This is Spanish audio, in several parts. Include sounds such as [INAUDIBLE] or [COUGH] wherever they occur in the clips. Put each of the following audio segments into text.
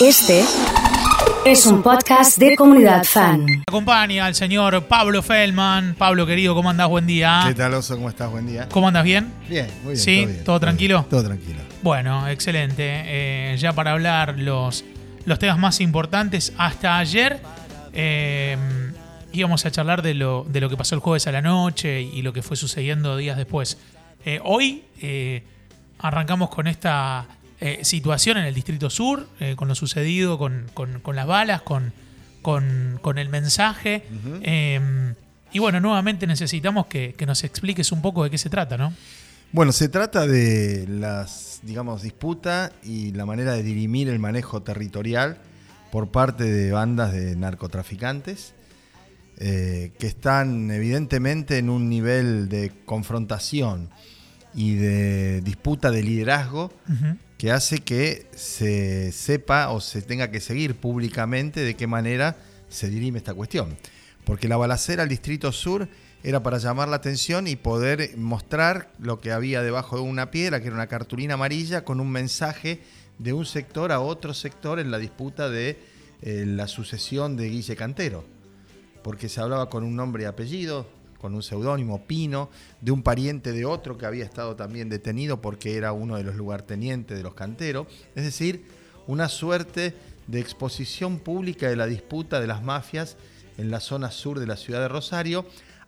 Este es un podcast de comunidad fan. Acompaña al señor Pablo Feldman. Pablo, querido, ¿cómo andás? Buen día. ¿Qué tal, Oso? ¿Cómo estás? Buen día. ¿Cómo andas? ¿Bien? Bien, muy bien. ¿Sí? bien, ¿Todo tranquilo? bien. Todo tranquilo. Bueno, excelente. Eh, ya para hablar los, los temas más importantes, hasta ayer eh, íbamos a charlar de lo, de lo que pasó el jueves a la noche y lo que fue sucediendo días después. Eh, hoy eh, arrancamos con esta eh, situación en el Distrito Sur, eh, con lo sucedido, con, con- con las balas, con, con- el mensaje. Eh, y bueno, nuevamente necesitamos que, que nos expliques un poco de qué se trata, ¿no? Bueno, se trata de las, digamos, disputa y la manera de dirimir el manejo territorial por parte de bandas de narcotraficantes que están evidentemente en un nivel de confrontación y de disputa de liderazgo Ujú. Que hace que se sepa o se tenga que seguir públicamente de qué manera se dirime esta cuestión. Porque la balacera al Distrito Sur era para llamar la atención y poder mostrar lo que había debajo de una piedra, que era una cartulina amarilla con un mensaje de un sector a otro sector en la disputa de eh, la sucesión de Guille Cantero. Porque se hablaba con un nombre y apellido, con un seudónimo, Pino, de un pariente de otro que había estado también detenido porque era uno de los lugartenientes de los canteros. Es decir, una suerte de exposición pública de la disputa de las mafias en la zona sur de la ciudad de Rosario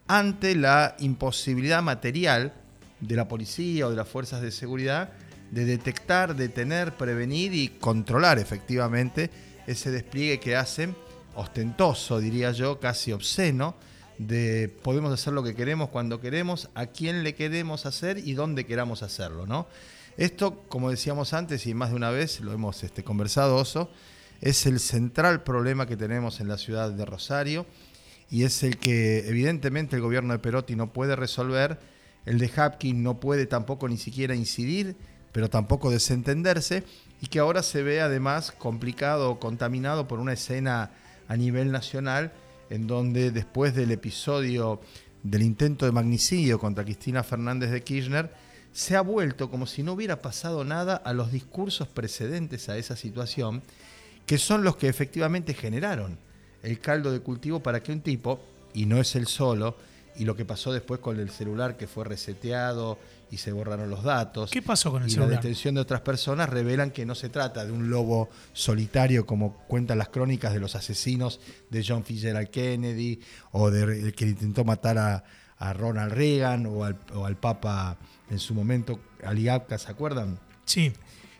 ante la imposibilidad material de la policía o de las fuerzas de seguridad de detectar, detener, prevenir y controlar efectivamente ese despliegue que hacen, ostentoso diría yo, casi obsceno, de podemos hacer lo que queremos cuando queremos, a quién le queremos hacer y dónde queramos hacerlo, ¿no? Esto, como decíamos antes y más de una vez lo hemos este, conversado, Oso, es el central problema que tenemos en la ciudad de Rosario y es el que evidentemente el gobierno de Perotti no puede resolver, el de Hapkin no puede tampoco ni siquiera incidir, pero tampoco desentenderse, y que ahora se ve además complicado o contaminado por una escena a nivel nacional en donde después del episodio del intento de magnicidio contra Cristina Fernández de Kirchner, se ha vuelto como si no hubiera pasado nada a los discursos precedentes a esa situación, que son los que efectivamente generaron el caldo de cultivo para que un tipo, y no es el solo, y lo que pasó después con el celular que fue reseteado y se borraron los datos. ¿Qué pasó con el y celular? la detención de otras personas revelan que no se trata de un lobo solitario como cuentan las crónicas de los asesinos de John Fitzgerald Kennedy o de el que intentó matar a, a Ronald Reagan o al, o al Papa en su momento, Ali Abka, ¿se acuerdan? Sí.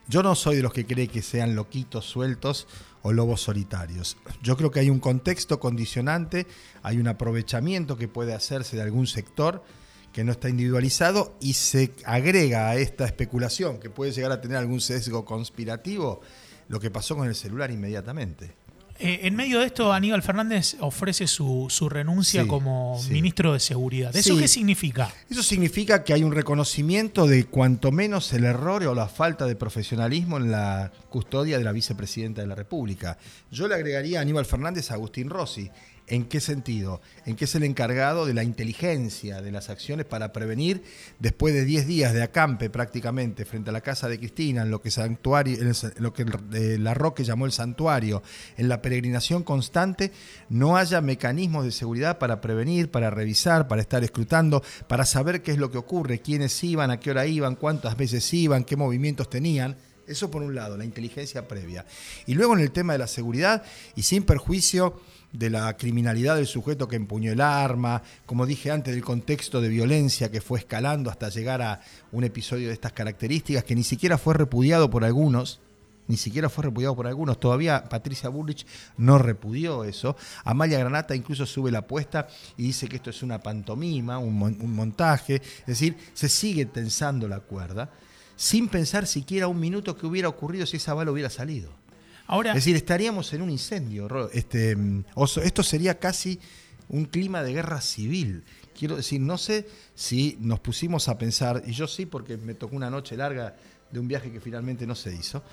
Yo no soy de los que cree que sean loquitos sueltos o lobos solitarios. Yo creo que hay un contexto condicionante, hay un aprovechamiento que puede hacerse de algún sector que no está individualizado y se agrega a esta especulación que puede llegar a tener algún sesgo conspirativo lo que pasó con el celular inmediatamente. Eh, en medio de esto, Aníbal Fernández ofrece su, su renuncia Sí, como sí. ministro de Seguridad. ¿Eso Sí. qué significa? Eso significa que hay un reconocimiento de cuanto menos el error o la falta de profesionalismo en la custodia de la vicepresidenta de la República. Yo le agregaría a Aníbal Fernández a Agustín Rossi. ¿En qué sentido? En que es el encargado de la inteligencia de las acciones para prevenir, después de 10 días de acampe prácticamente frente a la casa de Cristina, en lo que, santuario, en lo que eh, la Roque llamó el santuario, en la peregrinación constante, no haya mecanismos de seguridad para prevenir, para revisar, para estar escrutando, para saber qué es lo que ocurre, quiénes iban, a qué hora iban, cuántas veces iban, qué movimientos tenían. Eso por un lado, la inteligencia previa. Y luego en el tema de la seguridad, y sin perjuicio de la criminalidad del sujeto que empuñó el arma, como dije antes, del contexto de violencia que fue escalando hasta llegar a un episodio de estas características que ni siquiera fue repudiado por algunos, ni siquiera fue repudiado por algunos. Todavía Patricia Bullrich no repudió eso. Amalia Granata incluso sube la apuesta y dice que esto es una pantomima, un, mon- un montaje. Es decir, se sigue tensando la cuerda sin pensar siquiera un minuto que hubiera ocurrido si esa bala hubiera salido. Ahora, Es decir, estaríamos en un incendio. Este, mm. Esto sería casi un clima de guerra civil. Quiero decir, no sé si nos pusimos a pensar, y yo sí porque me tocó una noche larga de un viaje que finalmente no se hizo,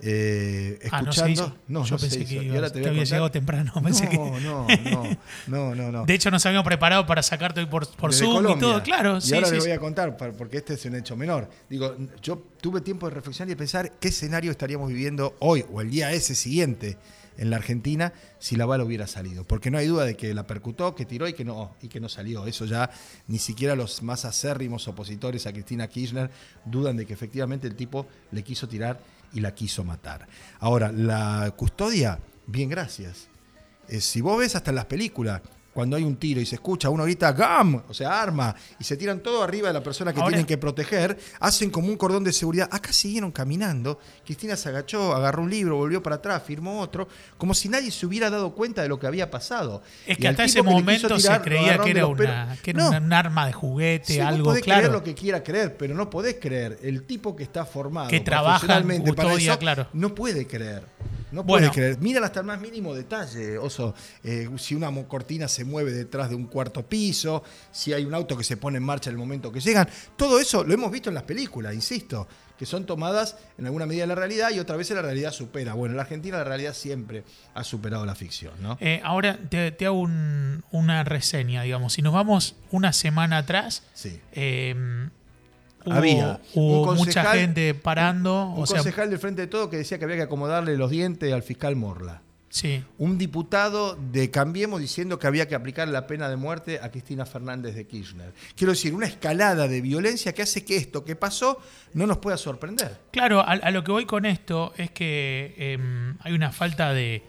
eh, Ah, no se escuchando. hizo. No, Yo no se pensé hizo. que, Y ibas- ahora te que voy a había llegado temprano. [LAUGHS] Pensé no, que- no, no, no, no, no. de hecho, nos habíamos preparado para sacarte hoy por, por Desde Zoom y todo. Claro, y sí, ahora sí, les voy a contar, porque este es un hecho menor. Digo, yo tuve tiempo de reflexionar y de pensar qué escenario estaríamos viviendo hoy o el día ese siguiente en la Argentina si la bala hubiera salido. Porque no hay duda de que la percutó, que tiró y que no, y que no salió. Eso ya ni siquiera los más acérrimos opositores a Cristina Kirchner dudan de que efectivamente el tipo le quiso tirar y la quiso matar. Ahora, la custodia, bien, gracias. Eh, si vos ves hasta en las películas, cuando hay un tiro y se escucha, uno grita GAM, o sea, arma, y se tiran todo arriba de la persona que Ahora- tienen que proteger, hacen como un cordón de seguridad. Acá siguieron caminando, Cristina se agachó, agarró un libro, volvió para atrás, firmó otro, como si nadie se hubiera dado cuenta de lo que había pasado. Es que hasta ese que momento tirar, se creía que era, una, que era No. una- un arma de juguete, Sí, algo podés claro. creer lo que quiera creer, pero no podés creer. El tipo que está formado Que trabaja para eso, claro. no puede creer. No Bueno. puede creer. Mira hasta el más mínimo detalle, Oso. Eh, si una cortina se mueve detrás de un cuarto piso, si hay un auto que se pone en marcha en el momento que llegan. Todo eso lo hemos visto en las películas, insisto, que son tomadas en alguna medida de la realidad y otra vez la realidad supera. Bueno, en la Argentina la realidad siempre ha superado la ficción, ¿no? Eh, ahora te, te hago un- una reseña, digamos. Si nos vamos una semana atrás, Sí. eh, hubo, Había hubo un mucha gente parando. Un o sea, concejal del Frente de Todo que decía que había que acomodarle los dientes al fiscal Morla. sí. un diputado de Cambiemos diciendo que había que aplicar la pena de muerte a Cristina Fernández de Kirchner. Quiero decir, una escalada de violencia que hace que esto que pasó no nos pueda sorprender. Claro, a, a lo que voy con esto es que eh, hay una falta de,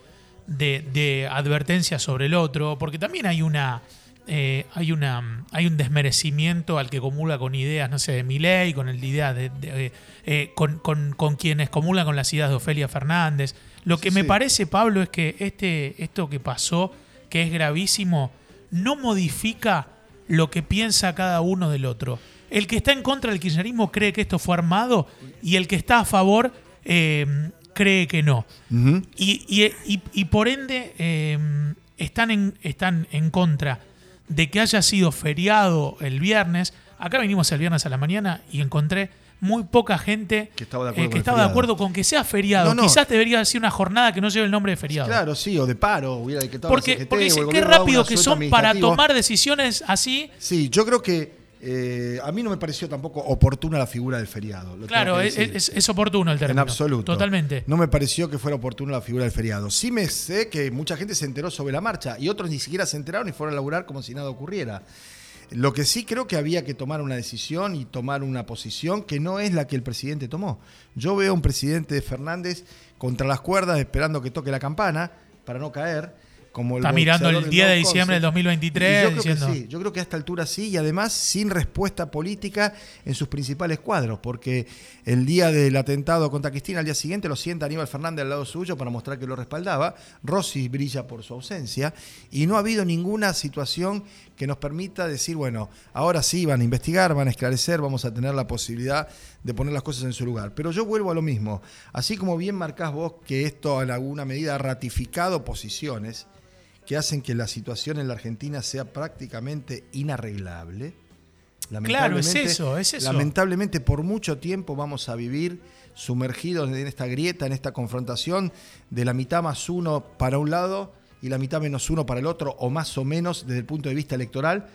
de- de advertencia sobre el otro, porque también hay una. Eh, hay una hay un desmerecimiento al que comulga con ideas, no sé, de Milei, con el idea de, de- eh, con, con- con quienes comulgan con las ideas de Ofelia Fernández. Lo que Sí, me parece, Pablo, es que este, esto que pasó, que es gravísimo, no modifica lo que piensa cada uno del otro. El que está en contra del kirchnerismo cree que esto fue armado y el que está a favor eh, cree que no. Y, y- y- y por ende eh, están, en, están en contra de que haya sido feriado el viernes. Acá vinimos el viernes a la mañana y encontré muy poca gente Que estaba de acuerdo eh, que estaba de acuerdo con que sea feriado. No, no. Quizás debería ser una jornada que no lleve el nombre de feriado. Claro, sí, o de paro, hubiera decretado Porque, CGT, porque dicen, qué rápido que son para administrativo". tomar decisiones así. Sí, yo creo que eh, a mí no me pareció tampoco oportuna la figura del feriado. lo Claro, es, decir. es- es oportuno el En término. absoluto. Totalmente. No me pareció que fuera oportuna la figura del feriado. Sí me sé que mucha gente se enteró sobre la marcha y otros ni siquiera se enteraron y fueron a laburar como si nada ocurriera. Lo que sí creo que había que tomar una decisión y tomar una posición que no es la que el presidente tomó. Yo veo a un presidente de Fernández contra las cuerdas esperando que toque la campana para no caer. Como el Está mirando el boxeador del 10 de diciembre del concept. 2023 Y yo creo diciendo- que sí, yo creo que a esta altura sí, y además sin respuesta política en sus principales cuadros, porque el día del atentado contra Cristina, al día siguiente lo sienta Aníbal Fernández al lado suyo para mostrar que lo respaldaba, Rossi brilla por su ausencia, y no ha habido ninguna situación que nos permita decir, bueno, ahora sí van a investigar, van a esclarecer, vamos a tener la posibilidad de poner las cosas en su lugar. Pero yo vuelvo a lo mismo, así como bien marcás vos que esto en alguna medida ha ratificado posiciones, que hacen que la situación en la Argentina sea prácticamente inarreglable. Claro, es eso, es eso. Lamentablemente por mucho tiempo vamos a vivir sumergidos en esta grieta, en esta confrontación de la mitad más uno para un lado y la mitad menos uno para el otro, o más o menos desde el punto de vista electoral,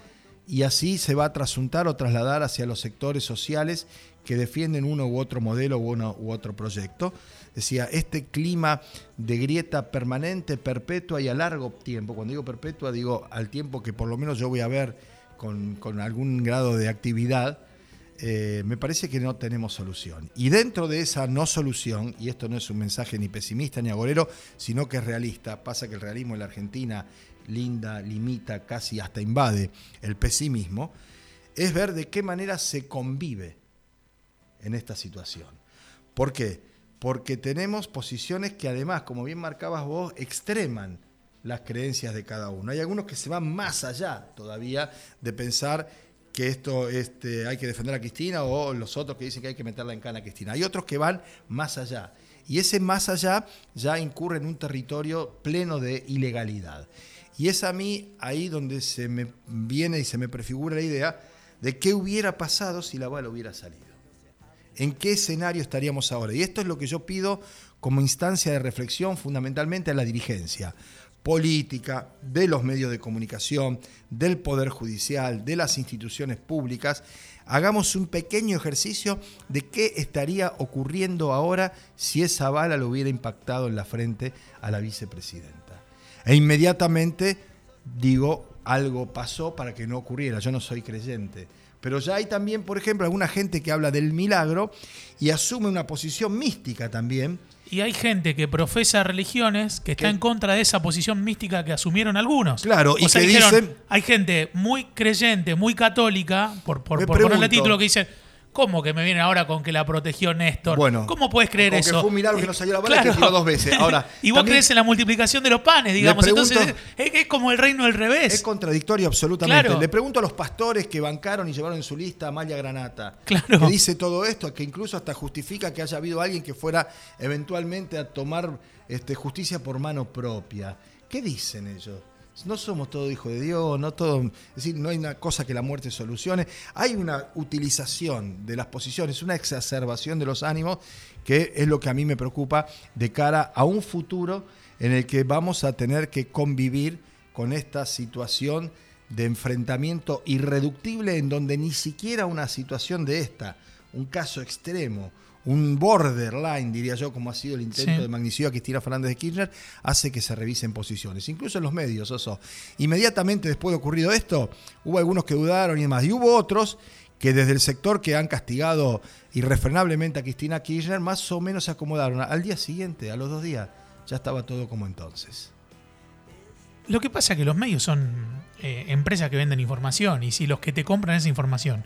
y así se va a trasuntar o trasladar hacia los sectores sociales que defienden uno u otro modelo u uno u otro proyecto. Decía, este clima de grieta permanente, perpetua y a largo tiempo, cuando digo perpetua digo al tiempo que por lo menos yo voy a ver con, con algún grado de actividad, eh, me parece que no tenemos solución. Y dentro de esa no solución, y esto no es un mensaje ni pesimista ni agorero, sino que es realista, pasa que el realismo en la Argentina linda, limita, casi hasta invade el pesimismo, es ver de qué manera se convive en esta situación. ¿Por qué? Porque tenemos posiciones que además, como bien marcabas vos, extreman las creencias de cada uno. Hay algunos que se van más allá todavía de pensar que esto este, hay que defender a Cristina o los otros que dicen que hay que meterla en cana a Cristina. Hay otros que van más allá. Y ese más allá ya incurre en un territorio pleno de ilegalidad. Y es a mí ahí donde se me viene y se me prefigura la idea de qué hubiera pasado si la bala hubiera salido. ¿En qué escenario estaríamos ahora? Y esto es lo que yo pido como instancia de reflexión fundamentalmente a la dirigencia política, de los medios de comunicación, del Poder Judicial, de las instituciones públicas, hagamos un pequeño ejercicio de qué estaría ocurriendo ahora si esa bala lo hubiera impactado en la frente a la vicepresidenta. E inmediatamente digo, algo pasó para que no ocurriera, yo no soy creyente. Pero ya hay también, por ejemplo, alguna gente que habla del milagro y asume una posición mística también, y hay gente que profesa religiones que está en contra de esa posición mística que asumieron algunos. Claro, y que dicen... Hay gente muy creyente, muy católica, por, por, por ponerle título, que dice ¿Cómo que me viene ahora con que la protegió Néstor? Bueno, ¿Cómo puedes creer eso? Que fue un milagro que no salió la bala que tiró dos veces. Ahora, [LAUGHS] y vos crees en la multiplicación de los panes, digamos. Entonces es, como el reino del revés. Es contradictorio absolutamente. Le pregunto a los pastores que bancaron y llevaron en su lista a Maya Granata, claro. que dice todo esto, que incluso hasta justifica que haya habido alguien que fuera eventualmente a tomar este, justicia por mano propia. ¿Qué dicen ellos? No somos todos hijos de Dios, no todo, es decir, no hay una cosa que la muerte solucione. Hay una utilización de las posiciones, una exacerbación de los ánimos, que es lo que a mí me preocupa de cara a un futuro en el que vamos a tener que convivir con esta situación de enfrentamiento irreductible en donde ni siquiera una situación de esta, un caso extremo, un borderline, diría yo, como ha sido el intento de magnicidio a Cristina Fernández de Kirchner, hace que se revisen posiciones, incluso en los medios, eso. Inmediatamente después de ocurrido esto, hubo algunos que dudaron y demás, y hubo otros que desde el sector que han castigado irrefrenablemente a Cristina Kirchner, más o menos se acomodaron. Al día siguiente, a los dos días, ya estaba todo como entonces. Lo que pasa es que los medios son eh, empresas que venden información y si los que te compran esa información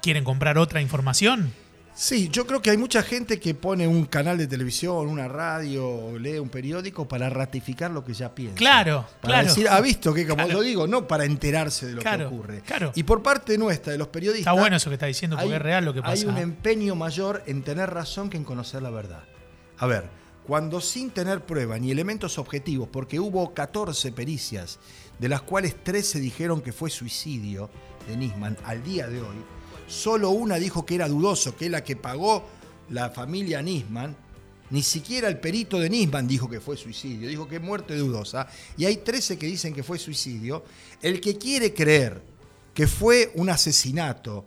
quieren comprar otra información, Sí, yo creo que hay mucha gente que pone un canal de televisión, una radio, lee un periódico para ratificar lo que ya piensa. Claro, para claro. decir, ha visto que, como yo digo, no para enterarse de lo que ocurre. Claro. Y por parte nuestra, de los periodistas. Está bueno eso que está diciendo, porque es real lo que pasa. Hay un empeño mayor en tener razón que en conocer la verdad. A ver, cuando sin tener prueba ni elementos objetivos, porque hubo 14 pericias, de las cuales 13 dijeron que fue suicidio de Nisman al día de hoy Solo una dijo que era dudoso, que es la que pagó la familia Nisman. Ni siquiera el perito de Nisman dijo que fue suicidio, dijo que muerte dudosa. Y hay 13 que dicen que fue suicidio. El que quiere creer que fue un asesinato,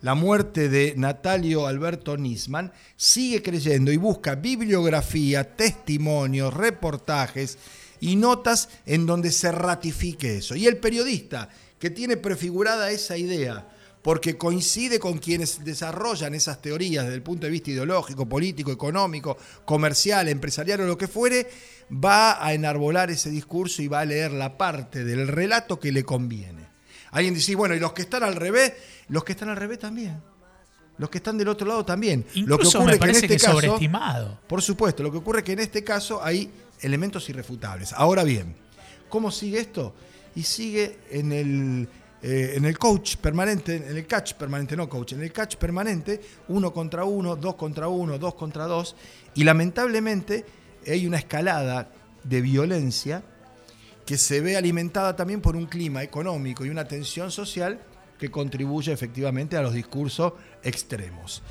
la muerte de Natalio Alberto Nisman, sigue creyendo y busca bibliografía, testimonios, reportajes y notas en donde se ratifique eso. Y el periodista que tiene prefigurada esa idea, porque coincide con quienes desarrollan esas teorías desde el punto de vista ideológico, político, económico, comercial, empresarial o lo que fuere, va a enarbolar ese discurso y va a leer la parte del relato que le conviene. Alguien dice, bueno, y los que están al revés, los que están al revés también. Los que están del otro lado también. lo que ocurre que en este caso, sobreestimado. Por supuesto, lo que ocurre es que en este caso hay elementos irrefutables. Ahora bien, ¿cómo sigue esto? Y sigue en el eh, en el coach permanente, en el catch permanente, no coach, en el catch permanente, uno contra uno, dos contra uno, dos contra dos, y lamentablemente hay una escalada de violencia que se ve alimentada también por un clima económico y una tensión social que contribuye efectivamente a los discursos extremos.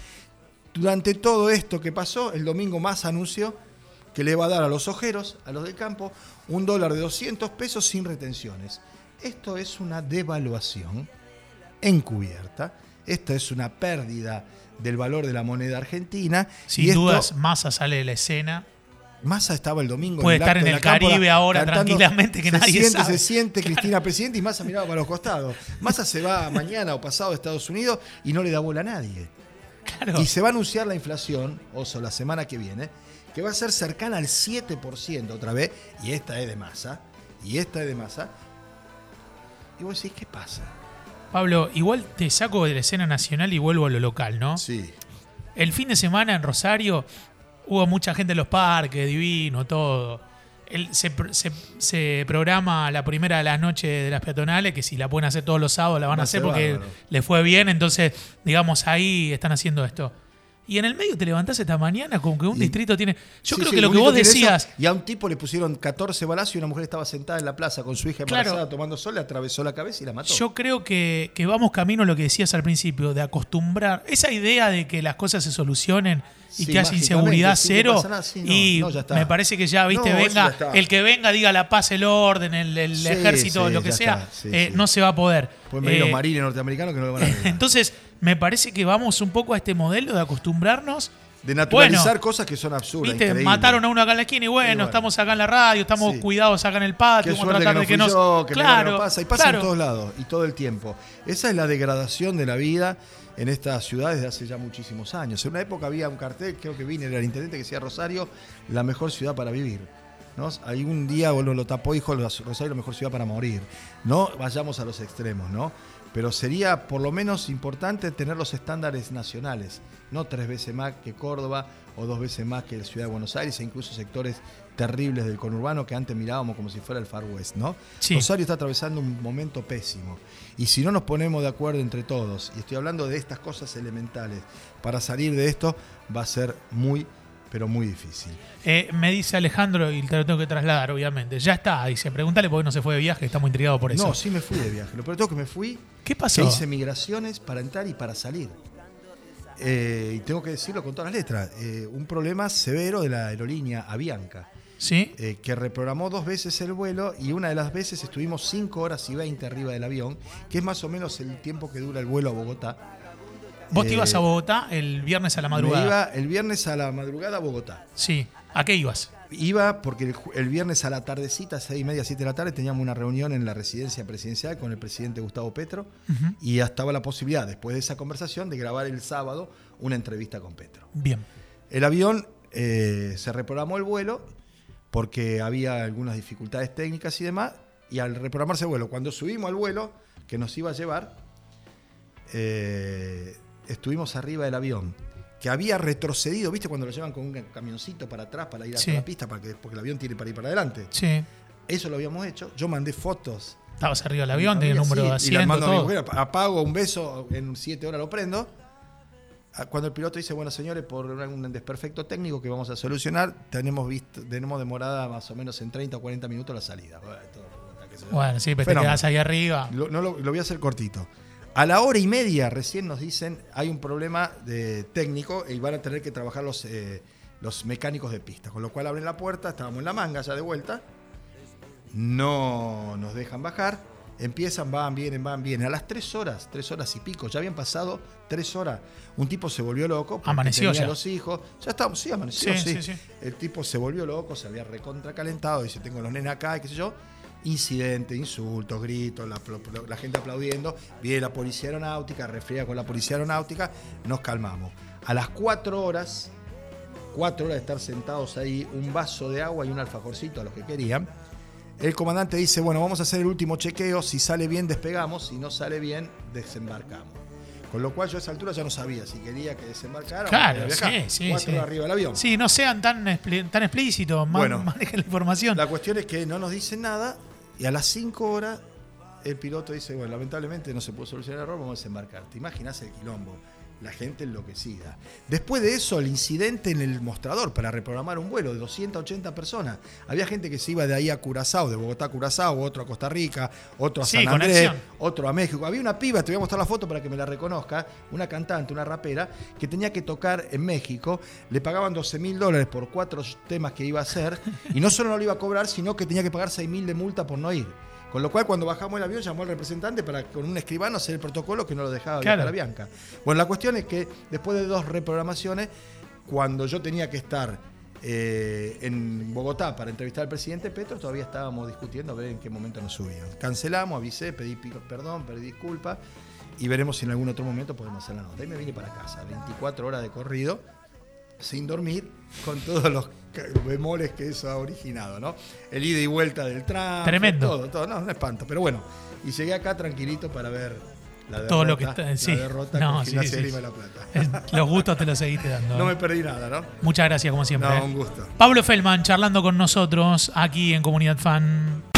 Durante todo esto que pasó, el domingo más anunció que le va a dar a los ojeros, a los del campo, un dólar de 200 pesos sin retenciones. Esto es una devaluación encubierta, esto es una pérdida del valor de la moneda argentina. Sin dudas, Massa sale de la escena. Massa estaba el domingo. Puede estar en el Caribe ahora tranquilamente que se nadie siente, sabe. Se siente Cristina presidente y Massa miraba para los costados. Massa se va [LAUGHS] mañana o pasado a Estados Unidos y no le da bola a nadie. Y se va a anunciar la inflación, oso, la semana que viene, que va a ser cercana al 7% otra vez, y esta es de masa, y esta es de masa, y vos decís, ¿qué pasa? Pablo, igual te saco de la escena nacional y vuelvo a lo local, ¿no? Sí. El fin de semana en Rosario hubo mucha gente en los parques, divino, todo. se, programa la primera de las noches de las peatonales, que si la pueden hacer todos los sábados la van a hacer porque les fue bien, entonces, digamos, ahí están haciendo esto. Y en el medio te levantás esta mañana como que un Y- distrito tiene. Yo Sí, creo sí, que lo que vos eso, decías. y a un tipo le pusieron 14 balazos y una mujer estaba sentada en la plaza con su hija embarazada Claro. tomando sol, le atravesó la cabeza y la mató. Yo creo que, que vamos camino a lo que decías al principio, de acostumbrar. Esa idea de que las cosas se solucionen y Sí, que haya inseguridad cero. nada, no, y no, me parece que ya, viste, No, venga, ya el que venga diga la paz, el orden, el, ejército, lo que sea, eh, no se va a poder. Pueden venir Eh, los marines norteamericanos que no lo van a. [LAUGHS] Entonces, me parece que vamos un poco a este modelo de acostumbrarnos. De naturalizar Bueno, cosas que son absurdas. Viste, mataron a uno acá en la esquina y bueno, bueno. estamos acá en la radio, estamos Sí. cuidados acá en el patio, Qué vamos a que tratar no de que nos. yo, que claro, no pasa. Y pasa claro. en todos lados y todo el tiempo. Esa es la degradación de la vida en estas ciudades de hace ya muchísimos años. En una época había un cartel, creo que vine, era el intendente que decía Rosario, la mejor ciudad para vivir. ¿no? Hay un día uno lo tapó y dijo Rosario la mejor ciudad para morir. No vayamos a los extremos, ¿no? Pero sería por lo menos importante tener los estándares nacionales, no tres veces más que Córdoba o dos veces más que la ciudad de Buenos Aires e incluso sectores terribles del conurbano que antes mirábamos como si fuera el Far West, ¿no? Sí. Rosario está atravesando un momento pésimo. Y si no nos ponemos de acuerdo entre todos, y estoy hablando de estas cosas elementales, para salir de esto va a ser muy, pero muy difícil. Eh, me dice Alejandro, y te lo tengo que trasladar, obviamente. Ya está, dice, pregúntale por qué no se fue de viaje, está muy intrigado por eso. No, sí me fui de viaje. Lo peor todo que me fui, ¿Qué pasó? que hice migraciones para entrar y para salir. Eh, y tengo que decirlo con todas las letras. eh, un problema severo de la aerolínea Avianca. ¿Sí? eh, que reprogramó dos veces el vuelo y una de las veces estuvimos 5 horas y 20 arriba del avión, que es más o menos el tiempo que dura el vuelo a Bogotá. Vos te eh, ibas a Bogotá el viernes a la Me madrugada. iba el viernes a la madrugada a Bogotá. Sí. ¿A qué ibas? Iba porque el, viernes a la tardecita, seis y media, siete de la tarde, teníamos una reunión en la residencia presidencial con el presidente Gustavo Petro y estaba la posibilidad, después de esa conversación, de grabar el sábado una entrevista con Petro. Bien. El avión eh, se reprogramó el vuelo porque había algunas dificultades técnicas y demás. Y al reprogramarse el vuelo, cuando subimos al vuelo que nos iba a llevar, eh, estuvimos arriba del avión, que había retrocedido, ¿viste? Cuando lo llevan con un camioncito para atrás para ir a Sí. la pista, para que, porque el avión tiene para ir para adelante. Sí. Eso lo habíamos hecho. Yo mandé fotos. Estabas arriba del avión, tenía el Sí, número de y la asiento, mando a mi todo. mujer, apago un beso, en siete horas lo prendo. Ah, Cuando el piloto dice, bueno señores, por un desperfecto técnico que vamos a solucionar, tenemos visto, tenemos demorada más o menos en 30 o 40 minutos la salida. Bueno, sí, pero te Fenómeno. quedás ahí arriba. Lo, no lo, lo voy a hacer cortito. A la hora y media recién nos dicen hay un problema de técnico y van a tener que trabajar los, eh, los mecánicos de pista. Con lo cual abren la puerta, estábamos en la manga ya de vuelta, no nos dejan bajar, empiezan, van, vienen, van, vienen. A las tres horas, tres horas y pico, ya habían pasado tres horas. Un tipo se volvió loco. Amaneció tenía ya. los hijos. Ya estábamos, sí, amaneció, sí, sí. El tipo se volvió loco, se había recontracalentado, dice, tengo los nenes acá, y qué sé yo. Incidente, insultos, gritos, la, gente aplaudiendo. Viene la policía aeronáutica, refriega con la policía aeronáutica, nos calmamos. A las cuatro horas, cuatro horas de estar sentados ahí, un vaso de agua y un alfajorcito a los que querían. El comandante dice, bueno, vamos a hacer el último chequeo, si sale bien despegamos, si no sale bien desembarcamos. Con lo cual yo a esa altura ya no sabía si quería que desembarcara Claro, o sí, sí, Cuatro sí. arriba del avión. Sí, no sean tan, explícitos, Bueno. [LAUGHS] manejen la información. La cuestión es que no nos dicen nada y a las 5 horas el piloto dice, bueno, lamentablemente no se pudo solucionar el error, vamos a desembarcar. ¿Te imaginas el quilombo? La gente enloquecida. Después de eso, el incidente en el mostrador para reprogramar un vuelo de 280 personas. Había gente que se iba de ahí a Curazao, de Bogotá a Curazao, otro a Costa Rica, otro a Sí, San Andrés, otro a México. Había una piba, te voy a mostrar la foto para que me la reconozca, una cantante, una rapera, que tenía que tocar en México, le pagaban 12 mil dólares por cuatro temas que iba a hacer, y no solo no lo iba a cobrar, sino que tenía que pagar 6 mil de multa por no ir. Con lo cual, cuando bajamos el avión, llamó al representante para con un escribano hacer el protocolo que no lo dejaba Claro. viajar a Bianca. Bueno, la cuestión es que después de dos reprogramaciones, cuando yo tenía que estar eh, en Bogotá para entrevistar al presidente Petro, todavía estábamos discutiendo a ver en qué momento nos subían. Cancelamos, avisé, pedí perdón, pedí disculpas y veremos si en algún otro momento podemos hacer la nota. Y me vine para casa, 24 horas de corrido, sin dormir, con todos los bemoles que eso ha originado, ¿no? El ida y vuelta del tram, Tremendo. todo, todo, no, un espanto, pero bueno. Y llegué acá tranquilito para ver la derrota, Todo lo que está- sí. la derrota No, sí, sí, la Plata. [LAUGHS] Los gustos te los seguiste dando. No me perdí nada, ¿no? Muchas gracias, como siempre. No, un gusto. Pablo Feldman charlando con nosotros aquí en Comunidad Fan.